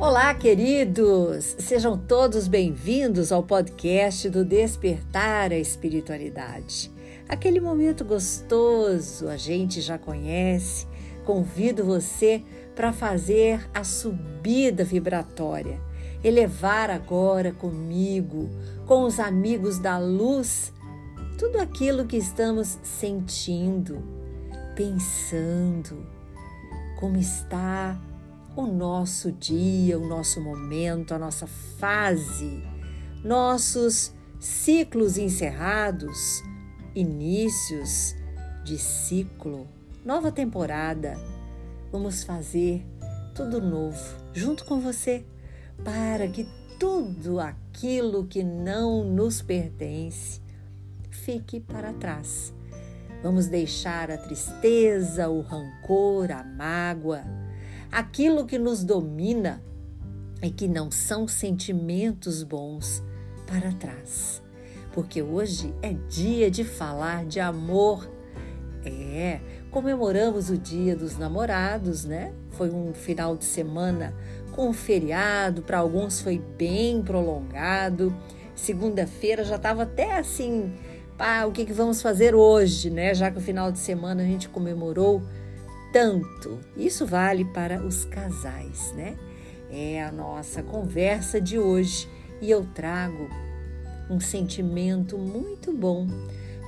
Olá, queridos! Sejam todos bem-vindos ao podcast do Despertar a Espiritualidade. Aquele momento gostoso, a gente já conhece. Convido você para fazer a subida vibratória, elevar agora comigo, com os amigos da luz, tudo aquilo que estamos sentindo, pensando, como está o nosso dia, o nosso momento, a nossa fase, nossos ciclos encerrados, inícios de ciclo, nova temporada. Vamos fazer tudo novo junto com você para que tudo aquilo que não nos pertence fique para trás. Vamos deixar a tristeza, o rancor, a mágoa, aquilo que nos domina e que não são sentimentos bons para trás. Porque hoje é dia de falar de amor. É, comemoramos o Dia dos Namorados, né? Foi um final de semana com feriado, para alguns foi bem prolongado. Segunda-feira já estava até assim, pá, o que, que vamos fazer hoje, né? Já que o final de semana a gente comemorou tanto. Isso vale para os casais, né? É a nossa conversa de hoje e eu trago um sentimento muito bom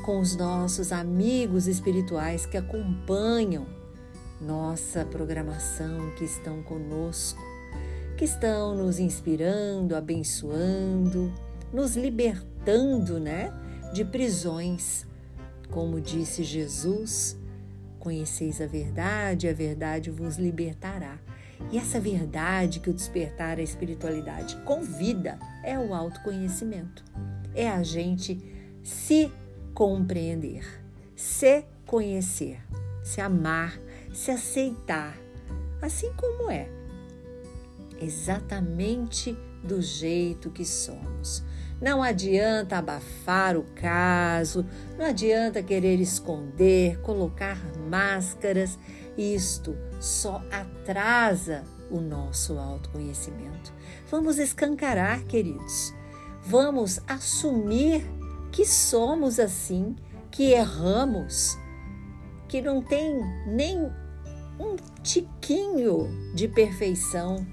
com os nossos amigos espirituais que acompanham nossa programação, que estão conosco, que estão nos inspirando, abençoando, nos libertando, né, de prisões. Como disse Jesus, Conheceis a verdade, a verdade vos libertará. E essa verdade que o despertar a espiritualidade convida é o autoconhecimento. É a gente se compreender, se conhecer, se amar, se aceitar, assim como é, exatamente do jeito que somos. Não adianta abafar o caso, não adianta querer esconder, colocar máscaras. Isto só atrasa o nosso autoconhecimento. Vamos escancarar, queridos. Vamos assumir que somos assim, que erramos, que não tem nem um tiquinho de perfeição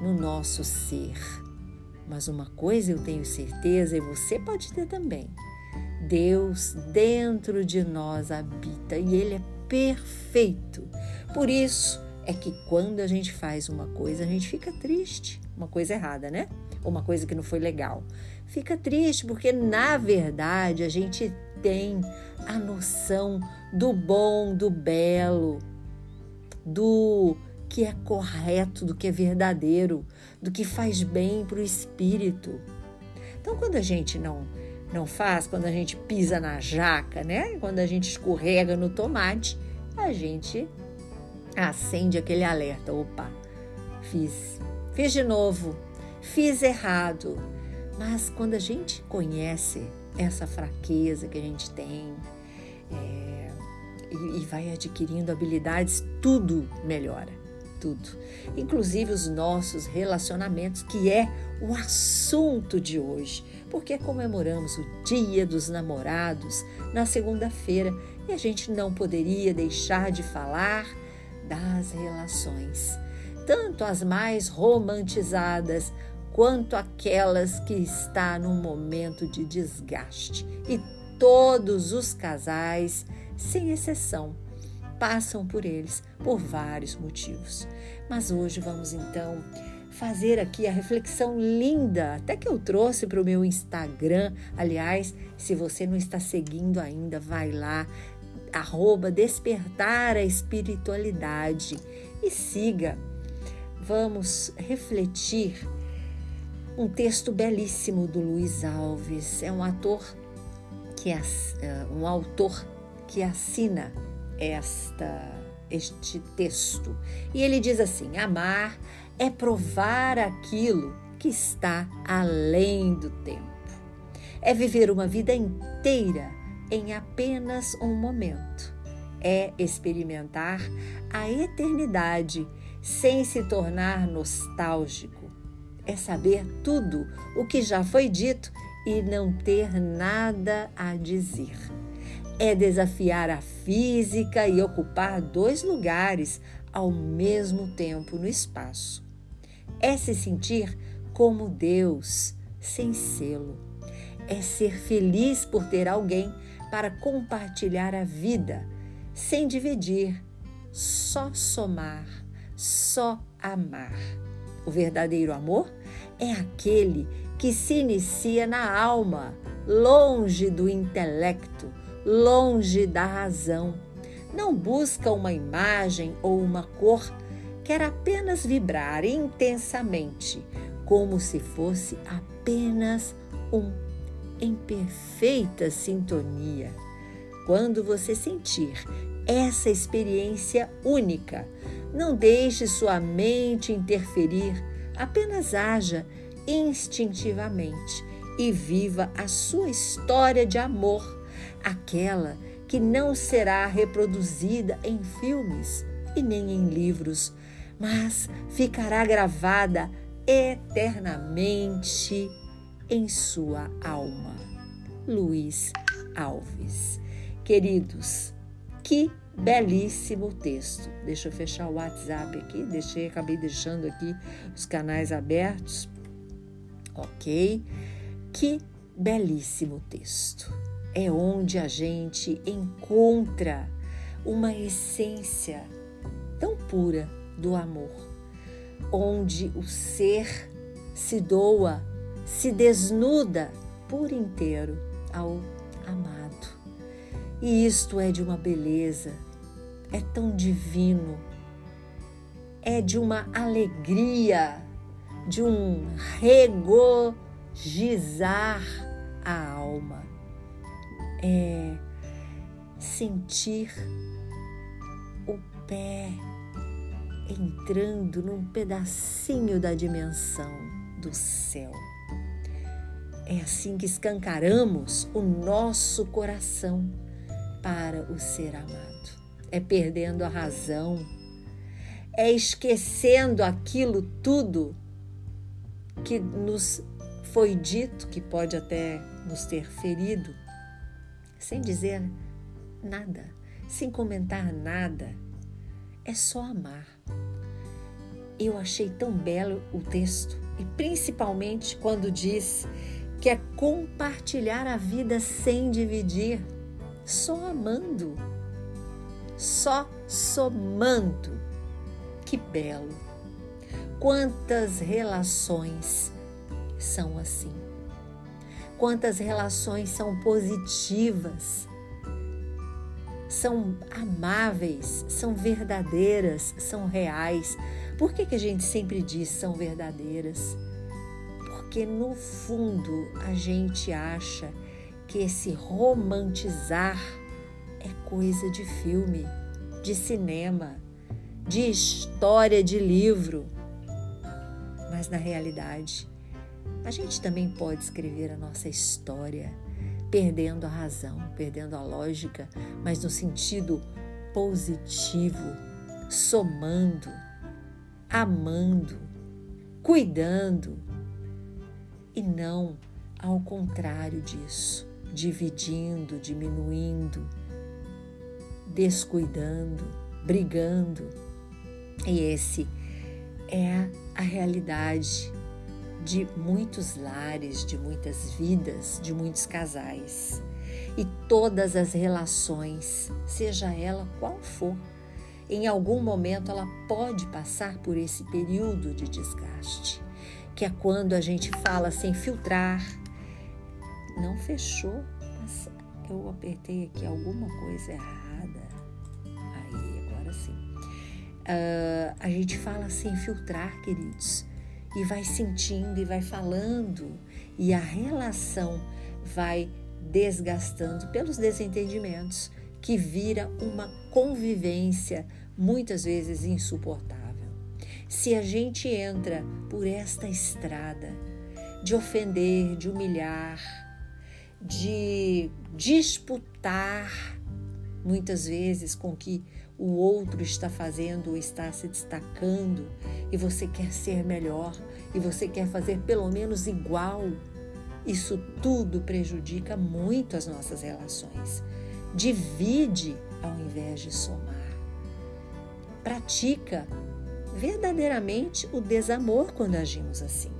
no nosso ser. Mas uma coisa eu tenho certeza e você pode ter também: Deus dentro de nós habita e Ele é perfeito. Por isso é que quando a gente faz uma coisa, a gente fica triste, uma coisa errada, né? Ou uma coisa que não foi legal. Fica triste porque, na verdade, a gente tem a noção do bom, do belo, do que é correto, do que é verdadeiro, do que faz bem para o espírito. Então, quando a gente não não faz, quando a gente pisa na jaca, né? Quando a gente escorrega no tomate, a gente acende aquele alerta. Opa, fiz, fiz de novo, fiz errado. Mas quando a gente conhece essa fraqueza que a gente tem é, e, e vai adquirindo habilidades, tudo melhora tudo, inclusive os nossos relacionamentos, que é o assunto de hoje, porque comemoramos o Dia dos Namorados na segunda-feira e a gente não poderia deixar de falar das relações, tanto as mais romantizadas quanto aquelas que está num momento de desgaste. E todos os casais, sem exceção, passam por eles por vários motivos. Mas hoje vamos então fazer aqui a reflexão linda, até que eu trouxe para o meu Instagram. Aliás, se você não está seguindo ainda, vai lá, arroba despertar a espiritualidade e siga. Vamos refletir um texto belíssimo do Luiz Alves. É um ator que é um autor que assina esta este texto. E ele diz assim: amar é provar aquilo que está além do tempo. É viver uma vida inteira em apenas um momento. É experimentar a eternidade sem se tornar nostálgico. É saber tudo o que já foi dito e não ter nada a dizer. É desafiar a física e ocupar dois lugares ao mesmo tempo no espaço. É se sentir como Deus, sem selo. É ser feliz por ter alguém para compartilhar a vida, sem dividir, só somar, só amar. O verdadeiro amor é aquele que se inicia na alma, longe do intelecto, longe da razão. Não busca uma imagem ou uma cor, quer apenas vibrar intensamente, como se fosse apenas um, em perfeita sintonia. Quando você sentir essa experiência única, não deixe sua mente interferir, apenas haja instintivamente e viva a sua história de amor, aquela que não será reproduzida em filmes e nem em livros, mas ficará gravada eternamente em sua alma. Luiz Alves. Queridos, que belíssimo texto. Deixa eu fechar o WhatsApp aqui, deixei, acabei deixando aqui os canais abertos. OK? Que belíssimo texto. É onde a gente encontra uma essência tão pura do amor, onde o ser se doa, se desnuda por inteiro ao amado. E isto é de uma beleza, é tão divino, é de uma alegria, de um regozijar a alma, é sentir o pé entrando num pedacinho da dimensão do céu. É assim que escancaramos o nosso coração para o ser amado. É perdendo a razão, é esquecendo aquilo tudo que nos foi dito, que pode até nos ter ferido, sem dizer nada, sem comentar nada. É só amar. Eu achei tão belo o texto, e principalmente quando diz que é compartilhar a vida sem dividir só amando, só somando. Que belo! Quantas relações são assim? Quantas relações são positivas, são amáveis, são verdadeiras, são reais? Por que, que a gente sempre diz são verdadeiras? Porque no fundo a gente acha que esse romantizar é coisa de filme, de cinema, de história de livro. Mas na realidade, a gente também pode escrever a nossa história, perdendo a razão, perdendo a lógica, mas no sentido positivo, somando, amando, cuidando e não ao contrário disso dividindo, diminuindo, descuidando, brigando. E esse é a realidade de muitos lares, de muitas vidas, de muitos casais. E todas as relações, seja ela qual for, em algum momento ela pode passar por esse período de desgaste, que é quando a gente fala sem filtrar, não fechou, mas eu apertei aqui alguma coisa errada. Aí, agora sim. Uh, a gente fala sem filtrar, queridos, e vai sentindo e vai falando, e a relação vai desgastando pelos desentendimentos, que vira uma convivência muitas vezes insuportável. Se a gente entra por esta estrada de ofender, de humilhar, de disputar muitas vezes com que o outro está fazendo ou está se destacando e você quer ser melhor e você quer fazer pelo menos igual. Isso tudo prejudica muito as nossas relações. Divide ao invés de somar. Pratica verdadeiramente o desamor quando agimos assim.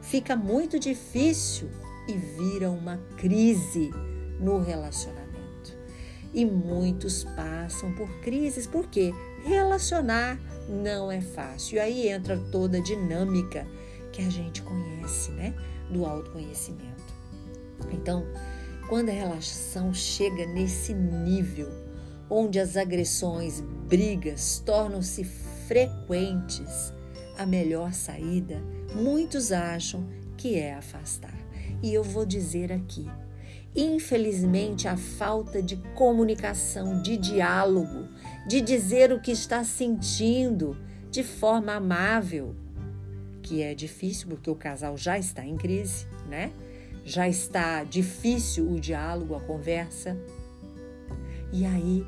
Fica muito difícil e vira uma crise no relacionamento. E muitos passam por crises porque relacionar não é fácil. E aí entra toda a dinâmica que a gente conhece, né? Do autoconhecimento. Então, quando a relação chega nesse nível onde as agressões, brigas tornam-se frequentes, a melhor saída, muitos acham que é afastar. E eu vou dizer aqui, Infelizmente, a falta de comunicação, de diálogo, de dizer o que está sentindo de forma amável, que é difícil porque o casal já está em crise, né? Já está difícil o diálogo, a conversa. E aí,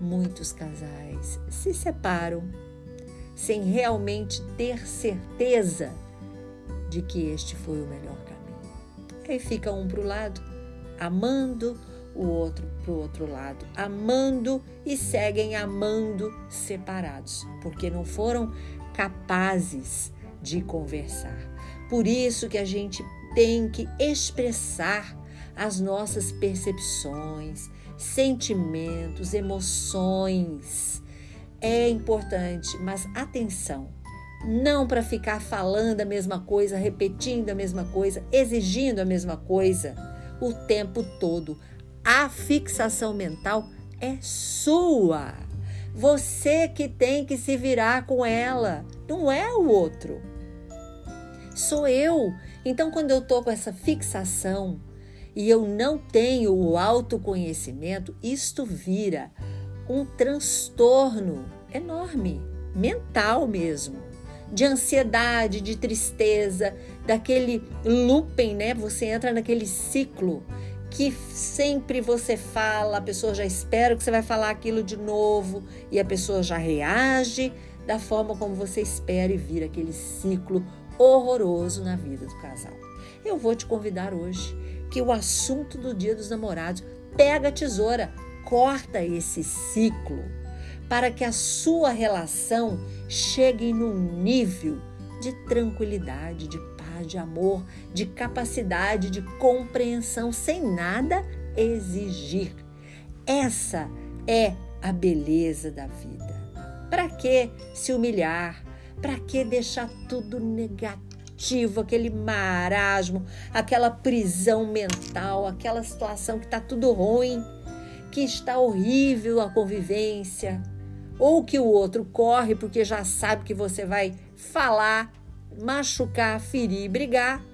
muitos casais se separam sem realmente ter certeza de que este foi o melhor caminho. Aí fica um para o lado amando, o outro para o outro lado, amando e seguem amando separados, porque não foram capazes de conversar. Por isso que a gente tem que expressar as nossas percepções, sentimentos, emoções. É importante, mas atenção, não para ficar falando a mesma coisa, repetindo a mesma coisa, exigindo a mesma coisa o tempo todo. A fixação mental é sua. Você que tem que se virar com ela, não é o outro. Sou eu. Então, quando eu tô com essa fixação e eu não tenho o autoconhecimento, isto vira um transtorno enorme, mental mesmo de ansiedade, de tristeza, daquele looping, né? Você entra naquele ciclo que sempre você fala, a pessoa já espera que você vai falar aquilo de novo e a pessoa já reage da forma como você espera e vira aquele ciclo horroroso na vida do casal. Eu vou te convidar hoje que o assunto do Dia dos Namorados pega a tesoura, corta esse ciclo para que a sua relação chegue num nível de tranquilidade, de paz, de amor, de capacidade de compreensão, sem nada exigir. Essa é a beleza da vida. Para que se humilhar? Para que deixar tudo negativo, aquele marasmo, aquela prisão mental, aquela situação que está tudo ruim, que está horrível a convivência? ou que o outro corre porque já sabe que você vai falar, machucar, ferir, brigar,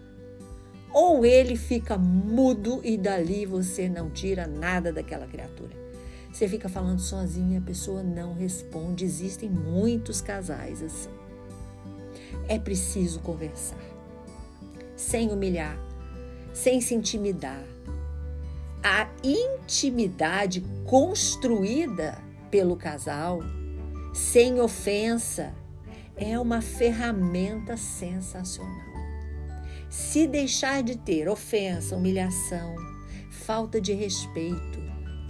ou ele fica mudo e dali você não tira nada daquela criatura. Você fica falando sozinho e a pessoa não responde. Existem muitos casais assim. É preciso conversar, sem humilhar, sem se intimidar. A intimidade construída pelo casal, sem ofensa, é uma ferramenta sensacional. Se deixar de ter ofensa, humilhação, falta de respeito,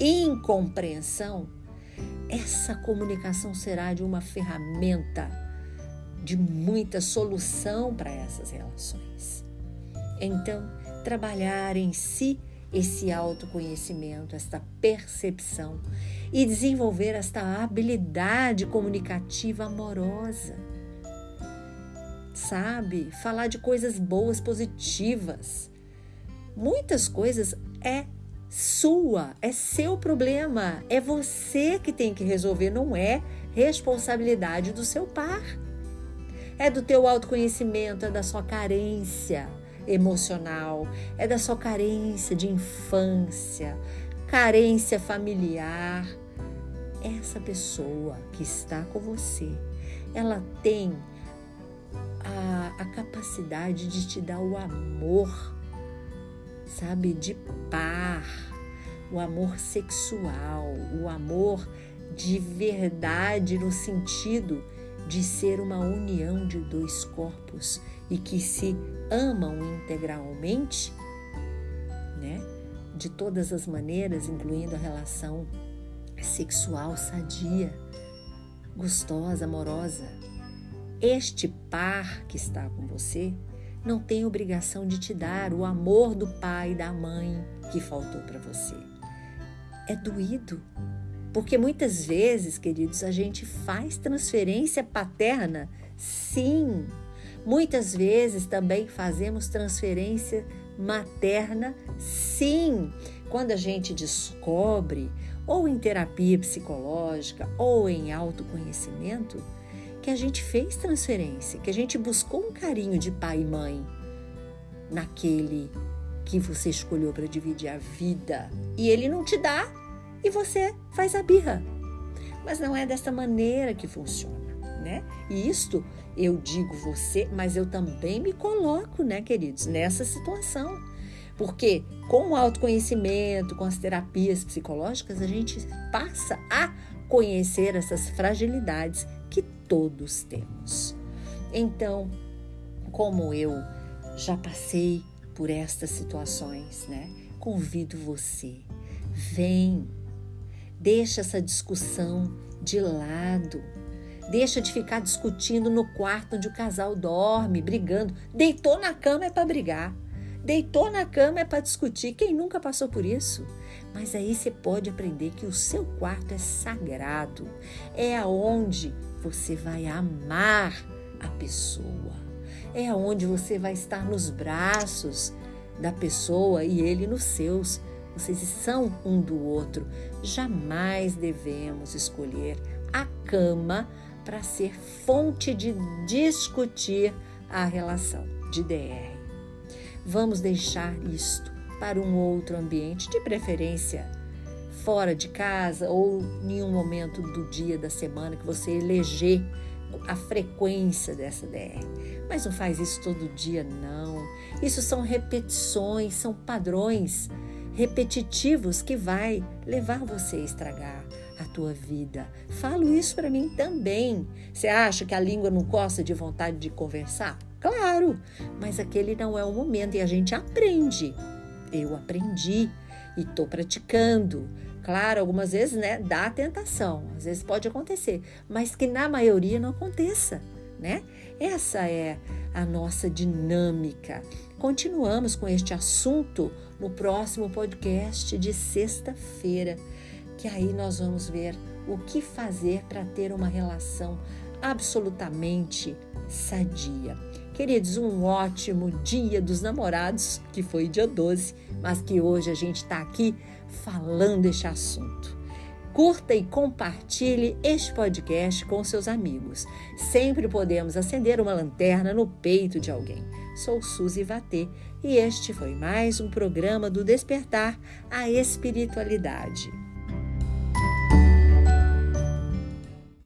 incompreensão, essa comunicação será de uma ferramenta de muita solução para essas relações. Então, trabalhar em si esse autoconhecimento, esta percepção e desenvolver esta habilidade comunicativa amorosa. Sabe? Falar de coisas boas, positivas. Muitas coisas é sua, é seu problema, é você que tem que resolver, não é responsabilidade do seu par. É do teu autoconhecimento, é da sua carência emocional, é da sua carência de infância, carência familiar. Essa pessoa que está com você, ela tem a, a capacidade de te dar o amor, sabe, de par, o amor sexual, o amor de verdade no sentido de ser uma união de dois corpos e que se amam integralmente, né? De todas as maneiras, incluindo a relação sexual sadia, gostosa, amorosa. Este par que está com você não tem obrigação de te dar o amor do pai e da mãe que faltou para você. É doído, porque muitas vezes, queridos, a gente faz transferência paterna, sim. Muitas vezes também fazemos transferência materna, sim. Quando a gente descobre, ou em terapia psicológica, ou em autoconhecimento, que a gente fez transferência, que a gente buscou um carinho de pai e mãe naquele que você escolheu para dividir a vida e ele não te dá e você faz a birra. Mas não é dessa maneira que funciona, né? E isto eu digo você, mas eu também me coloco, né, queridos, nessa situação. Porque com o autoconhecimento, com as terapias psicológicas, a gente passa a conhecer essas fragilidades todos temos. Então, como eu já passei por estas situações, né? Convido você, vem Deixa essa discussão de lado. Deixa de ficar discutindo no quarto onde o casal dorme, brigando. Deitou na cama é para brigar. Deitou na cama é para discutir. Quem nunca passou por isso? Mas aí você pode aprender que o seu quarto é sagrado. É aonde você vai amar a pessoa. É aonde você vai estar nos braços da pessoa e ele nos seus vocês são um do outro. Jamais devemos escolher a cama para ser fonte de discutir a relação de DR. Vamos deixar isto para um outro ambiente, de preferência fora de casa ou em um momento do dia da semana que você eleger a frequência dessa DR. Mas não faz isso todo dia, não. Isso são repetições, são padrões repetitivos que vai levar você a estragar a tua vida. Falo isso para mim também. Você acha que a língua não gosta de vontade de conversar? Claro, mas aquele não é o momento e a gente aprende. Eu aprendi e estou praticando. Claro, algumas vezes, né, dá tentação, às vezes pode acontecer, mas que na maioria não aconteça, né? Essa é a nossa dinâmica. Continuamos com este assunto no próximo podcast de sexta-feira, que aí nós vamos ver o que fazer para ter uma relação absolutamente sadia. Queridos, um ótimo dia dos namorados, que foi dia 12, mas que hoje a gente está aqui falando este assunto. Curta e compartilhe este podcast com seus amigos. Sempre podemos acender uma lanterna no peito de alguém. Sou Suzy Vatê e este foi mais um programa do Despertar a Espiritualidade.